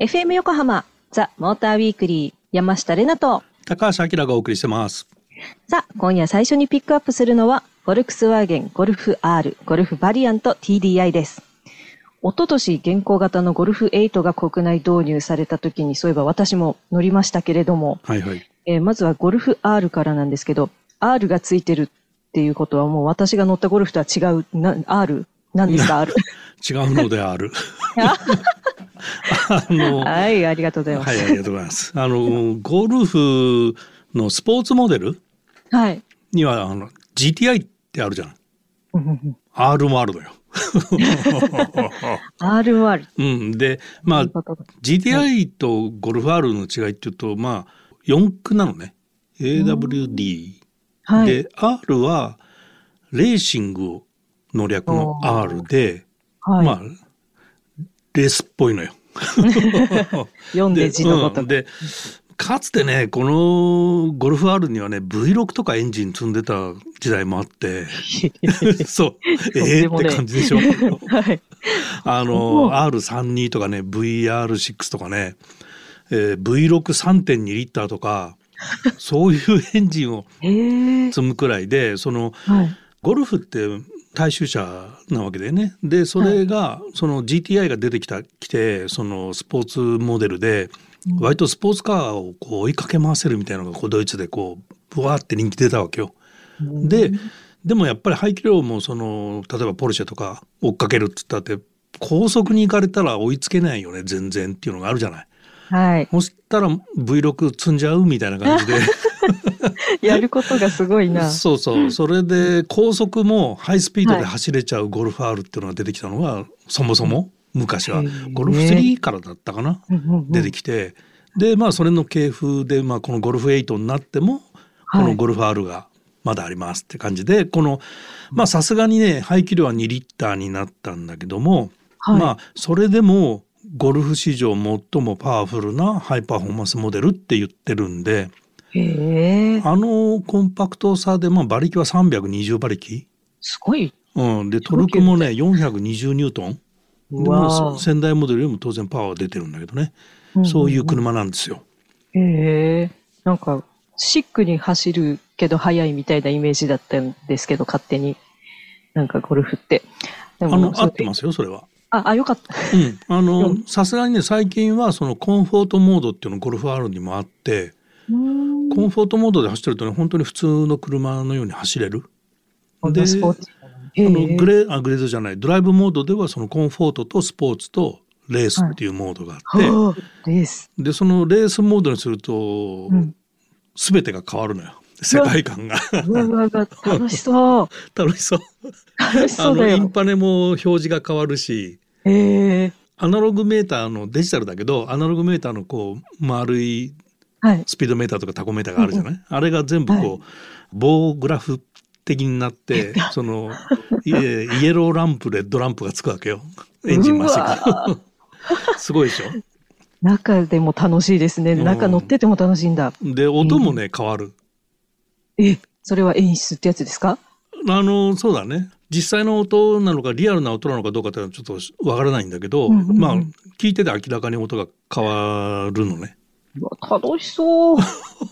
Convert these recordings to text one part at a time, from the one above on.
FM 横浜ザ・モーターウィークリー山下れなと。高橋明がお送りしてます。さあ今夜最初にピックアップするのはフォルクスワーゲンゴルフ R ゴルフバリアント TDI です。一昨年現行型のゴルフ8が国内導入された時にそういえば私も乗りましたけれども、はいはい。えーまずはゴルフ R からなんですけど R がついてるっていうことはもう私が乗ったゴルフとは違うな R なんですか？R 違うのである。あのはいありがとうございます。はいありがとうございます。あのゴルフのスポーツモデル？はい。にはあの GTI ってあるじゃん R もあるのよ。R もあるうん、でまあ GTI とゴルフ R の違いっていうとまあ4駆なのね。AWD はい。で R はレーシングの略の R で、はい、まあレースっぽいのよ。読んで字のごとく、うん。でかつてねこのゴルフ R にはね V6 とかエンジン積んでた時代もあって。そう。ええとんでもね。って感じでしょ。はい。あおの R32 とかね VR6 とかね、えー、V63.2 リッターとかそういうエンジンを積むくらいでそのはい。ゴルフって大衆車なわけでねでそれが、その GTI が出てきたきてそのスポーツモデルで、割とスポーツカーをこう追いかけ回せるみたいなのがこうドイツでこうブワーって人気出たわけよ。ででもやっぱり排気量もその例えばポルシェとか追っかけるっつったって高速に行かれたら追いつけないよね全然っていうのがあるじゃない。はい。そしたら V6 積んじゃうみたいな感じで。やることがすごいな。そうそう。それで高速もハイスピードで走れちゃうゴルフ R っていうのが出てきたのがそもそも昔は。ゴルフ3からだったかな？出てきて。でまあそれの系譜で、まあ、このゴルフ8になってもこはい。のゴルフ R がまだありますって感じでこのまあさすがにね排気量は2リッターになったんだけども、はい。まあそれでもゴルフ史上最もパワフルなハイパフォーマンスモデルって言ってるんであのコンパクトさで、まあ、馬力は320馬力、すごい。うん、でトルクもね420ニュートン。でも先代モデルよりも当然パワーは出てるんだけどね、んんん。そういう車なんですよ。へえ。なんかシックに走るけど速いみたいなイメージだったんですけど勝手に。なんかゴルフって。であの合ってますよそれは。ああよかった。うん、あうのん。さすがにね最近はそのコンフォートモードっていうのゴルフ R にもあってうん。コンフォートモードで走ってるとね本当に普通の車のように走れる。でスポーツそのグレーあグレードじゃない。ドライブモードではそのコンフォートとスポーツとレースっていうモードがあって、はあレース。でそのレースモードにすると、うん。全てが変わるのよ。世界観が。楽しそう 楽しそう。楽しあのインそうだよ。パネも表示が変わるしへえアナログメーターのデジタルだけどアナログメーターのこう丸いはい。スピードメーターとかタコメーターがあるじゃない、あれが全部こう、はい。棒グラフ的になってそのイエローランプレッドランプがつくわけよ。エンジンまっすうわぐ すごいでしょ？中でも楽しいですね。うん。中乗ってても楽しいんだ。で音もね変わる。えそれは演出ってやつですか？あのそうだね実際の音なのかリアルな音なのかどうかっていうのはちょっとわからないんだけど、うんうんうん。まあ聞いてて明らかに音が変わるのね楽しそう。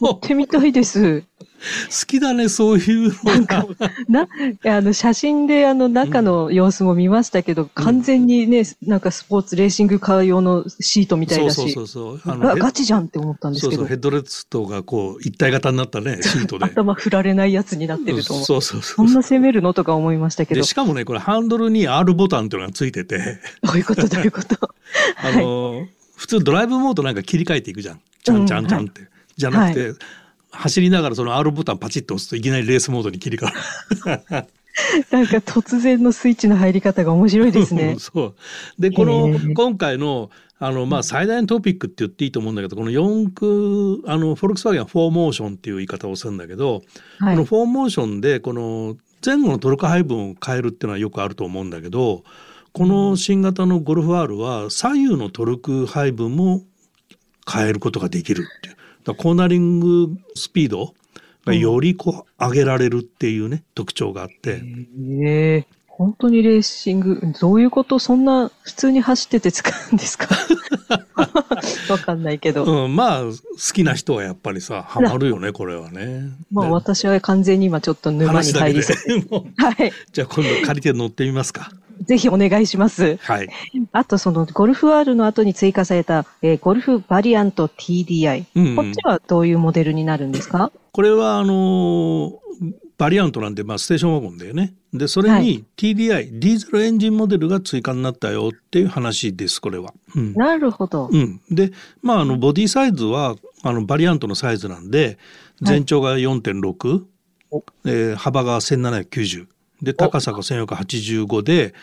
乗ってみたいです。好きだねそういうのが。な、あの、写真であの中の様子も見ましたけど、完全にね、なんかスポーツレーシングカー用のシートみたいだし。そうそうそ、うそう。あがヘガチじゃんって思ったんですけど。そうそうヘ、ッドレストがこう一体型になったね シートで。頭振られないやつになってると思う。そうそうそそんな攻めるのとか思いましたけど。で、しかもねこれハンドルに R ボタンっていうのがついてて。どういうことどういうこと？あの、普通ドライブモードなんか切り替えていくじゃん。ちゃんちゃんちゃんって、じゃなくて、走りながらその R ボタンパチッと押すといきなりレースモードに切り替わる。なんか突然のスイッチの入り方が面白いですね。そう。でこの今回のあの、まあ、最大のトピックって言っていいと思うんだけどこの4駆あのフォルクスワーゲンはフォーモーションっていう言い方をするんだけど、はい。この。フォーモーションでこの前後のトルク配分を変えるっていうのはよくあると思うんだけどこの新型のゴルフ R は左右のトルク配分も変えることができるっていうだコーナリングスピードがよりこう上げられるっていうね特徴があって。本当にレーシング、どういうことそんな普通に走ってて使うんですか？わかんないけど。うん、まあ好きな人はやっぱりさハマるよねこれはね。まあで私は完全に今ちょっと沼に入りそうはい。じゃあ今度借りて乗ってみますか。ぜひお願いします。はい。あとそのゴルフ R の後に追加された、えーゴルフバリアント TDI。うんうんこっちはどういうモデルになるんですか？これはあのーバリアントなんで、まあ、ステーションワゴンだよね。でそれはに TDI、ディーゼルエンジンモデルが追加になったよっていう話ですこれは。うん。なるほど。うん、でまああのボディサイズはあのバリアントのサイズなんで全長が4.6、お。えー幅が1790で高さが1485で、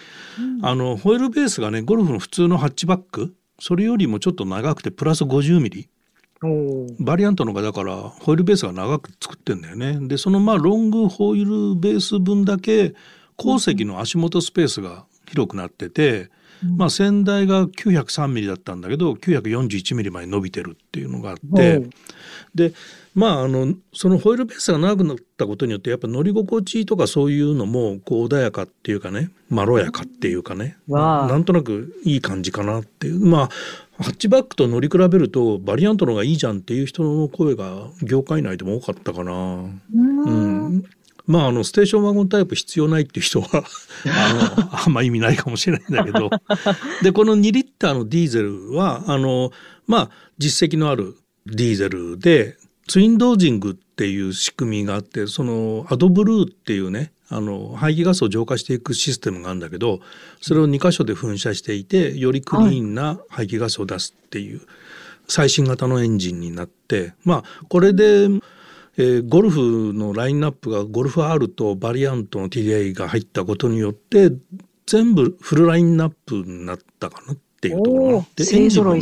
あのホイールベースがねゴルフの普通のハッチバック。それよりもちょっと長くてプラス50ミリバリアントのがだからホイールベースが長く作ってんだよね。でそのまあロングホイールベース分だけ後石の足元スペースが広くなってて、まあ先代が903ミリだったんだけど941ミリまで伸びてるっていうのがあって、うんでまああのそのホイールベースが長くなったことによってやっぱ乗り心地とかそういうのもこう穏やかっていうかねまろやかっていうかね、わあ。なんとなくいい感じかなっていう。まあハッチバックと乗り比べるとバリアントの方がいいじゃんっていう人の声が業界内でも多かったかな。うん。うん。まああのステーションワゴンタイプ必要ないっていう人は あのあんま意味ないかもしれないんだけど。でこの2リッターのディーゼルはあのまあ実績のあるディーゼルでツインドージングっていう仕組みがあってそのアドブルーっていうねあの排気ガスを浄化していくシステムがあるんだけどそれを2箇所で噴射していてよりクリーンな排気ガスを出すっていう最新型のエンジンになってまあこれで、えーゴルフのラインナップがゴルフ R とバリアントの TDI が入ったことによって全部フルラインナップになったかなっていうところで勢エンジンもね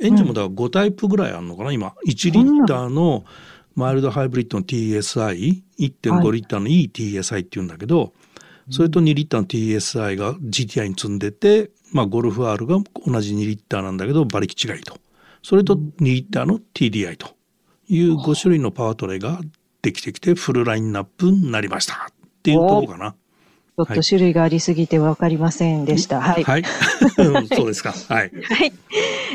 エンジンもだから5タイプぐらいあるのかな今。1リッターのマイルドハイブリッドの TSI1.5 リッターの ETSI っていうんだけど、それと2リッターの TSI が GTI に積んでて、まあ、ゴルフ R が同じ2リッターなんだけど馬力違いとそれと2リッターの TDI という5種類のパワートレイができてきてフルラインナップになりましたっていうところかな。ちょっと種類がありすぎてわかりませんでした。はい。はい、そうですか。はい。はい。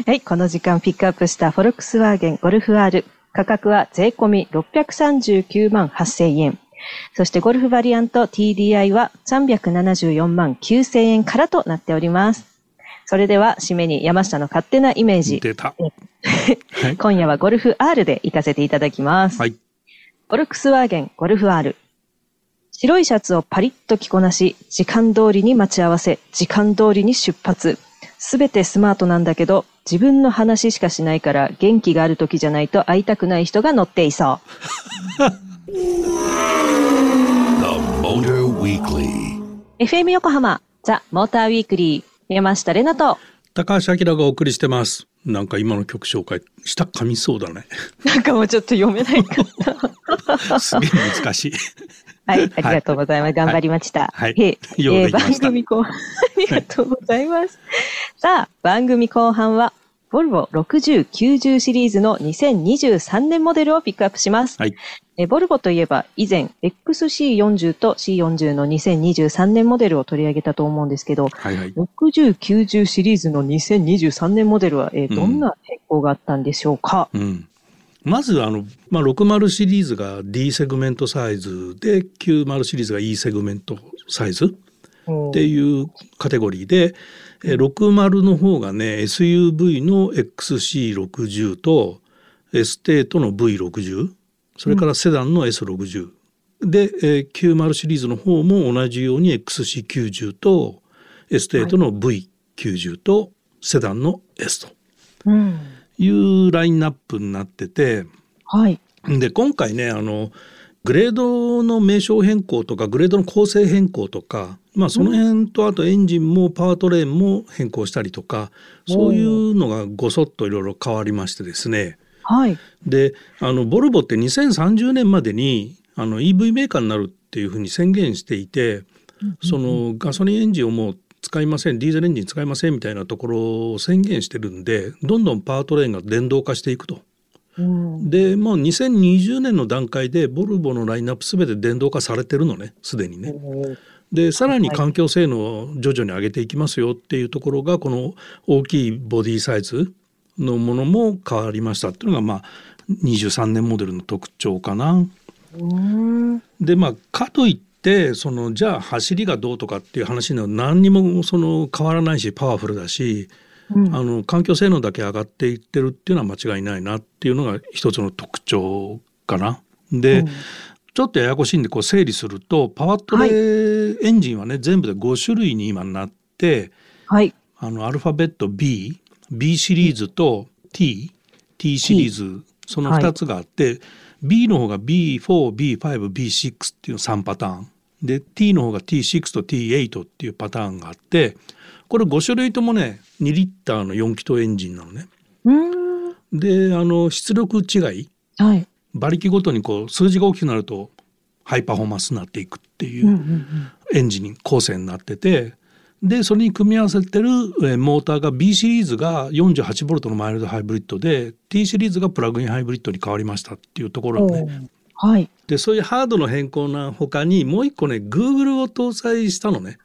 はい。この時間ピックアップしたフォルクスワーゲンゴルフ R。価格は税込み639万8000円。そしてゴルフバリアント TDI は374万9000円からとなっております。それでは締めに山下の勝手なイメージ。出た。はい。今夜はゴルフ R で行かせていただきます。はい。フォルクスワーゲンゴルフ R。白いシャツをパリッと着こなし、時間通りに待ち合わせ、時間通りに出発。すべてスマートなんだけど、自分の話しかしないから元気がある時じゃないと会いたくない人が乗っていそ The Motor Weekly. う。FM 横浜、ザ・モーターウィークリー、山下れなと、高橋明がお送りしてます。なんか今の曲紹介した噛みそうだね。なんかもうちょっと読めないかった。すげえ難しい。はい、ありがとうございます。頑張りました。はいえー番組後半、ありがとうございます。さあ、番組後半は、ボルボ60、90シリーズの2023年モデルをピックアップします。はい。えボルボといえば、以前、XC40 と C40 の2023年モデルを取り上げたと思うんですけど、はいはい。60、90シリーズの2023年モデルは、えどんな変更があったんでしょうか、うん。まずあの、まあ、60シリーズが D セグメントサイズで90シリーズが E セグメントサイズっていうカテゴリーで、えー60の方がね SUV の XC60 とエステートの V60 それからセダンの S60、で、えー90シリーズの方も同じように XC90 とエステートの V90 とセダンの S と。うん。いうラインナップになっててはい。で今回ねあのグレードの名称変更とかグレードの構成変更とか、まあ、その辺とあとエンジンもパワートレーンも変更したりとかそういうのがごそっといろいろ変わりましてですねはい。であのボルボって2030年までにあの EV メーカーになるっていうふうに宣言していてそのガソリンエンジンをもう使いませんディーゼルエンジン使いませんみたいなところを宣言してるんでどんどんパワートレーンが電動化していくと。うん。でもう2020年の段階でボルボのラインナップ全て電動化されてるのねすでにね。でさらに環境性能を徐々に上げていきますよっていうところがこの大きいボディサイズのものも変わりましたっていうのがまあ23年モデルの特徴かな。うん。でまあかといってそのじゃあ走りがどうとかっていう話には何にもその変わらないしパワフルだし、うん。あの環境性能だけ上がっていってるっていうのは間違いないなっていうのが一つの特徴かな。で、うん。ちょっとややこしいんでこう整理するとパワートレエンジンはね、全部で5種類に今なってはい。あのアルファベット B B シリーズと T T シリーズその2つがあって、B の方が B4B5B6 っていう3パターンで T の方が T6 と T8 っていうパターンがあってこれ5種類ともね2リッターの4気筒エンジンなのね。うん。であの出力違いはい。馬力ごとにこう数字が大きくなるとハイパフォーマンスになっていくっていう。エンジン構成になっててでそれに組み合わせてるえーモーターが B シリーズが 48V のマイルドハイブリッドで T シリーズがプラグインハイブリッドに変わりましたっていうところね。はい。でそういうハードの変更な他にもう一個ね Google を搭載したのね。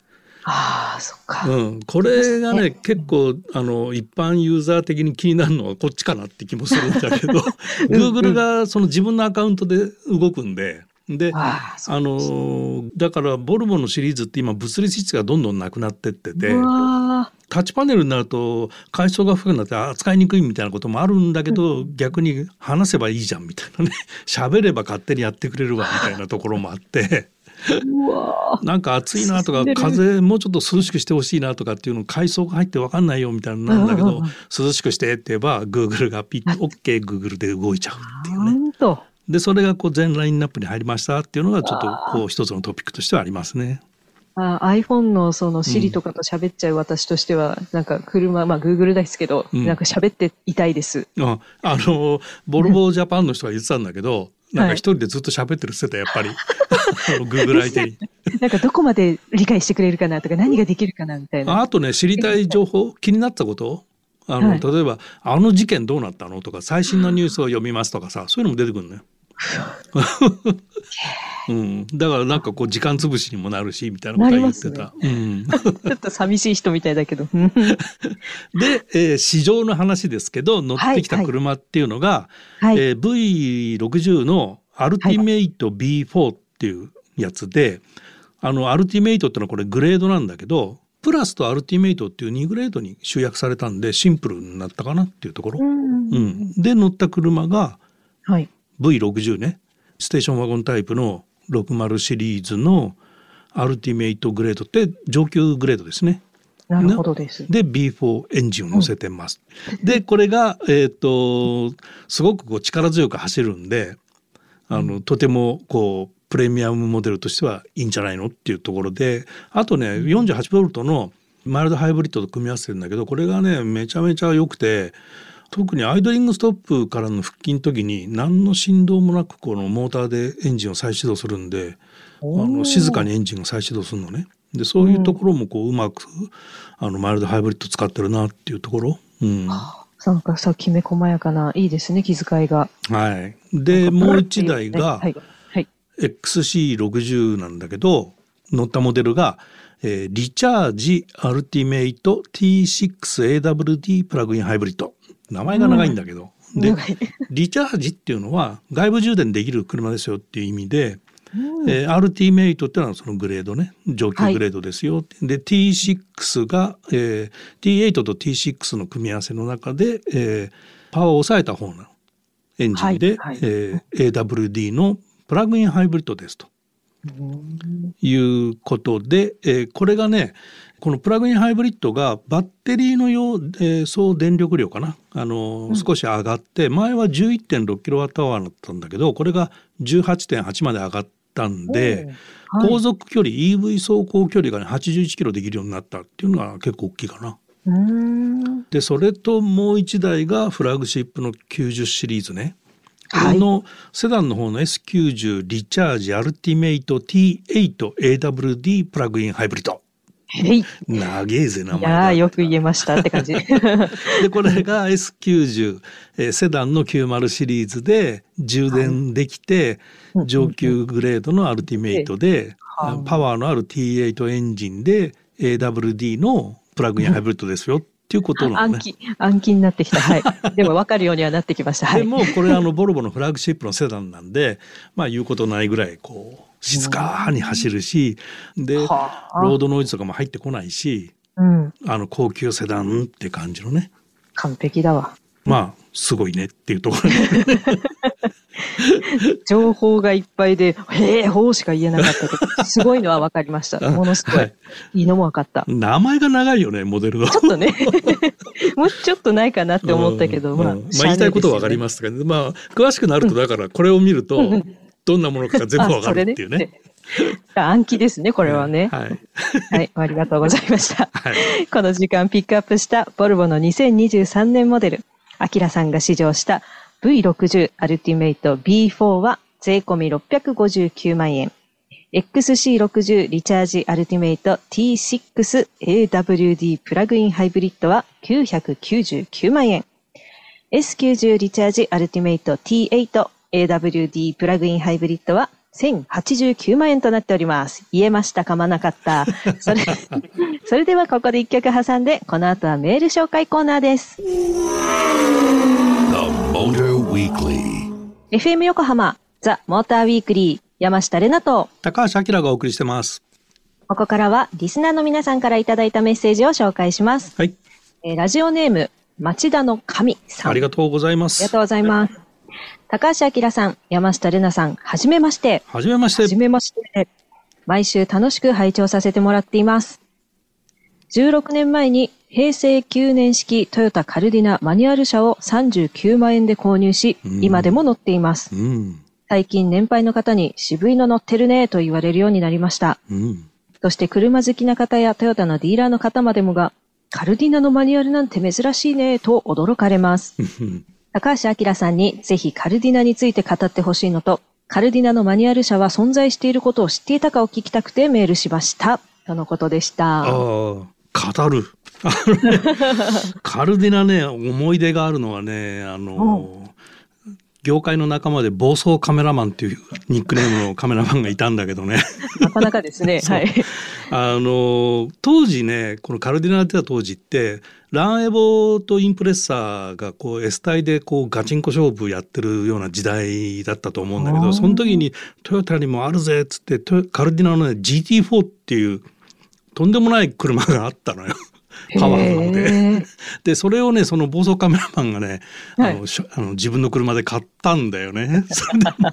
ああ、そっか。うん、これがねね結構あの一般ユーザー的に気になるのはこっちかなって気もするんだけど Google がその自分のアカウントで動くんで。であのだからボルボのシリーズって今物理質がどんどんなくなってっててタッチパネルになると階層が深くなって扱いにくいみたいなこともあるんだけど、逆に話せばいいじゃんみたいなね。喋れば勝手にやってくれるわ みたいなところもあって。なんか暑いなとか風もうちょっと涼しくしてほしいなとかっていうの階層が入って分かんないよみたいなのなんだけどうんうんうん。涼しくしてって言えば Google がピッと OKGoogle で動いちゃうっていうね。でそれがこう全ラインナップに入りましたっていうのがちょっとこう一つのトピックとしてはありますね。あ iPhone のその Siri とかと喋っちゃう私としては、なんか車、まあ Google ですけど、うんなんか喋っていたいです。ああのボルボジャパンの人が言ってたんだけど、なんか一人でずっと喋ってるって言ってたやっぱり Google 相手に。なんかどこまで理解してくれるかなとか、何ができるかなみたいな。ああとね知りたい情報気になったこと？あの、はい例えば「あの事件どうなったの?」とか「最新のニュースを読みます」とかさそういうのも出てくるのよ。うん、だからなんかこう時間潰しにもなるしみたいなことは言ってた。うん、ちょっと寂しい人みたいだけど。う ん で、えー市場の話ですけど乗ってきた車っていうのが、はい。えー V60 のアルティメイト B4 っていうやつで、あのアルティメイトってのはこれグレードなんだけどプラスとアルティメイトっていう2グレードに集約されたんでシンプルになったかなっていうところ。うんうん、で乗った車がはい。V60 ねステーションワゴンタイプの60シリーズのアルティメイトグレードって上級グレードですね。なるほどです。で B4 エンジンを乗せてます。でこれが、えー、とすごくこう力強く走るんであの、とてもこうプレミアムモデルとしてはいいんじゃないのっていうところであとね 48V のマイルドハイブリッドと組み合わせてるんだけどこれがねめちゃめちゃ良くて特にアイドリングストップからの復帰の時に何の振動もなくこのモーターでエンジンを再始動するんであの静かにエンジンが再始動するのね。でそういうところもこううまくあのマイルドハイブリッド使ってるなっていうところ。うん、はなんかさ、きめ細やかな、いいですね、気遣いが。い。でもう一台がはい。はい。XC60 なんだけど乗ったモデルが、えーリチャージアルティメイト T6AWD プラグインハイブリッド名前が長いんだけど、で長い。リチャージっていうのは外部充電できる車ですよっていう意味で、えー、アルティメイトっていうのはそのグレードね上級グレードですよ、で T6 が、えー T8 と T6 の組み合わせの中で、えーパワーを抑えた方のエンジンで、はい。はいえー AWD のプラグインハイブリッドですと。うん。いうことで、えーこれがねこのプラグインハイブリッドがバッテリーの用、えー総電力量かな？あのー、少し上がって前は 11.6kWh だったんだけどこれが18.8まで上がったんで、はい航続距離 EV 走行距離が、ね、81キロできるようになったっていうのが結構大きいかな。でそれともう一台がフラグシップの90シリーズね。こはいれのセダンの方の S90 リチャージアルティメイト T8AWD プラグインハイブリッド。長えぜ名前いや。よく言えましたって感じ。でこれが S90、えーセダンの90シリーズで充電できて、上級グレードのアルティメイトで、パワーのある T8 エンジンで AWD のプラグインハイブリッドですよっていうことなのね。暗記、暗記になってきた。はい。でも分かるようにはなってきました。はい。でもこれあのボルボのフラッグシップのセダンなんでまあ言うことないぐらいこう静かに走るしでロはあードノイズとかも入ってこないしうん。あの高級セダンって感じのね完璧だわ。まあすごいねっていうところ 情報がいっぱいで、へえ、ほうしか言えなかったけど、すごいのは分かりました。ものすごい。はいいいのも分かった。名前が長いよねモデルの。ちょっとね、もうちょっとないかなって思ったけど、まあ、うんまあ言いたいことはわかりすますが、まあ詳しくなるとだからこれを見るとどんなものかが全部わかるっていうね。。暗記ですね、これはね。はい。はい、ありがとうございました。はい。この時間ピックアップしたボルボの2023年モデル、アキラさんが試乗した V60 アルティメイト B4 は税込み659万円。XC60 リチャージアルティメイト T6 AWD プラグインハイブリッドは999万円。S90 リチャージアルティメイト T8 AWD プラグインハイブリッドは1089万円となっております。言えましたかまなかった。それ、それではここで一曲挟んで、この後はメール紹介コーナーです。The Motor Weekly. FM 横浜ザ・モーターウィークリー山下れなと、高橋明がお送りしてます。ここからはリスナーの皆さんからいただいたメッセージを紹介します。はい。えーラジオネーム、町田の神さん。ありがとうございまありがすと。うございます。高橋明さん、山下れなさん、はじめまして。はじめましてはじ。めまして。毎週楽しく拝聴させてもらっています。16年前に平成9年式トヨタカルディナマニュアル車を39万円で購入し、うん今でも乗っています。うん。最近年配の方に渋いの乗ってるねと言われるようになりました。うん。そして車好きな方やトヨタのディーラーの方までもが、カルディナのマニュアルなんて珍しいねと驚かれます。うん高橋明さんにぜひカルディナについて語ってほしいのと、カルディナのマニュアル車は存在していることを知っていたかを聞きたくてメールしました。とのことでした。ああ、語る。カルディナね、思い出があるのはね、あの、業界の仲間で暴走カメラマンっていうニックネームのカメラマンがいたんだけどね。なかなかですね。はい。あの、当時ね、このカルディナやってた当時って、ランエボとインプレッサーがこう S 体でこうガチンコ勝負やってるような時代だったと思うんだけど、その時にトヨタにもあるぜっつって、カルディナのね GT4 っていうとんでもない車があったのよ。パワーなので。で、それをね、その暴走カメラマンがね、はいあのしょあの自分の車で買ったんだよね。それでも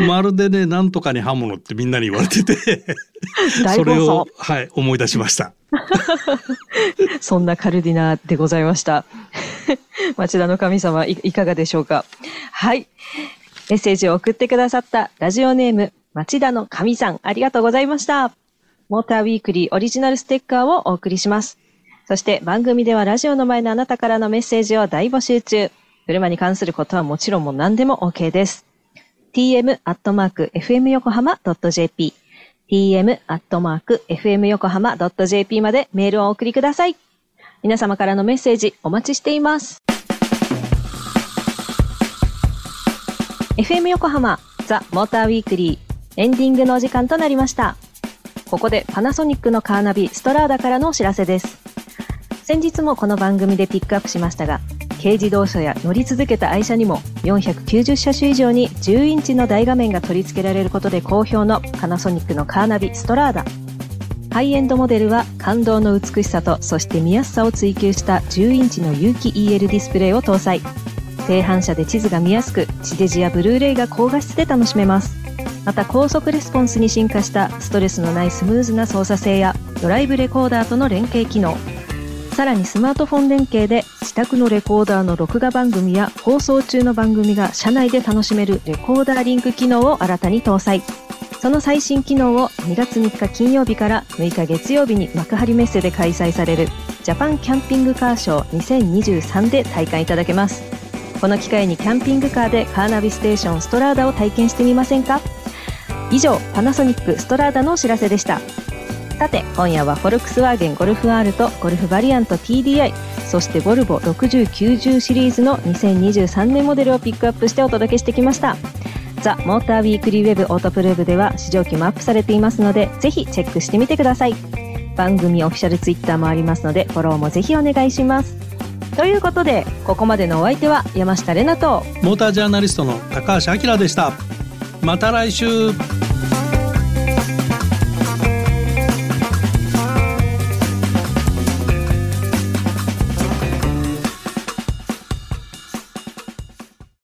う、まるでね、なんとかに刃物ってみんなに言われてて、大それを。はい、思い出しました。そんなカルディナでございました。町田の神様い、いかがでしょうか？はい。メッセージを送ってくださったラジオネーム、町田の神さん、ありがとうございました。モーターウィークリーオリジナルステッカーをお送りします。そして番組ではラジオの前のあなたからのメッセージを大募集中。車に関することはもちろんもう何でも OK です。tm.fmyokohama.jp tm.fmyokohama.jp までメールをお送りください。皆様からのメッセージお待ちしています。FM 横浜ザ・モーターウィークリーエンディングのお時間となりました。ここでパナソニックのカーナビストラーダからのお知らせです。先日もこの番組でピックアップしましたが、軽自動車や乗り続けた愛車にも490車種以上に10インチの大画面が取り付けられることで好評のパナソニックのカーナビストラーダ。ハイエンドモデルは感動の美しさとそして見やすさを追求した10インチの有機 EL ディスプレイを搭載。低反射で地図が見やすく、地デジやブルーレイが高画質で楽しめます。また高速レスポンスに進化したストレスのないスムーズな操作性やドライブレコーダーとの連携機能。さらにスマートフォン連携で自宅のレコーダーの録画番組や放送中の番組が車内で楽しめるレコーダーリンク機能を新たに搭載。その最新機能を2月3日金曜日から6日月曜日に幕張メッセで開催されるジャパンキャンピングカーショー2023で体感いただけます。この機会にキャンピングカーでカーナビステーションストラーダを体験してみませんか？以上、パナソニックストラーダのお知らせでした。さて、今夜はフォルクスワーゲンゴルフ R とゴルフバリアント TDI、そしてボルボ6090シリーズの2023年モデルをピックアップしてお届けしてきました。ザ・モーターウィークリーウェブオートプルーブでは試乗機もアップされていますので、ぜひチェックしてみてください。番組オフィシャルツイッターもありますので、フォローもぜひお願いします。ということで、ここまでのお相手は山下れなと、モータージャーナリストの高橋明でしたまた来週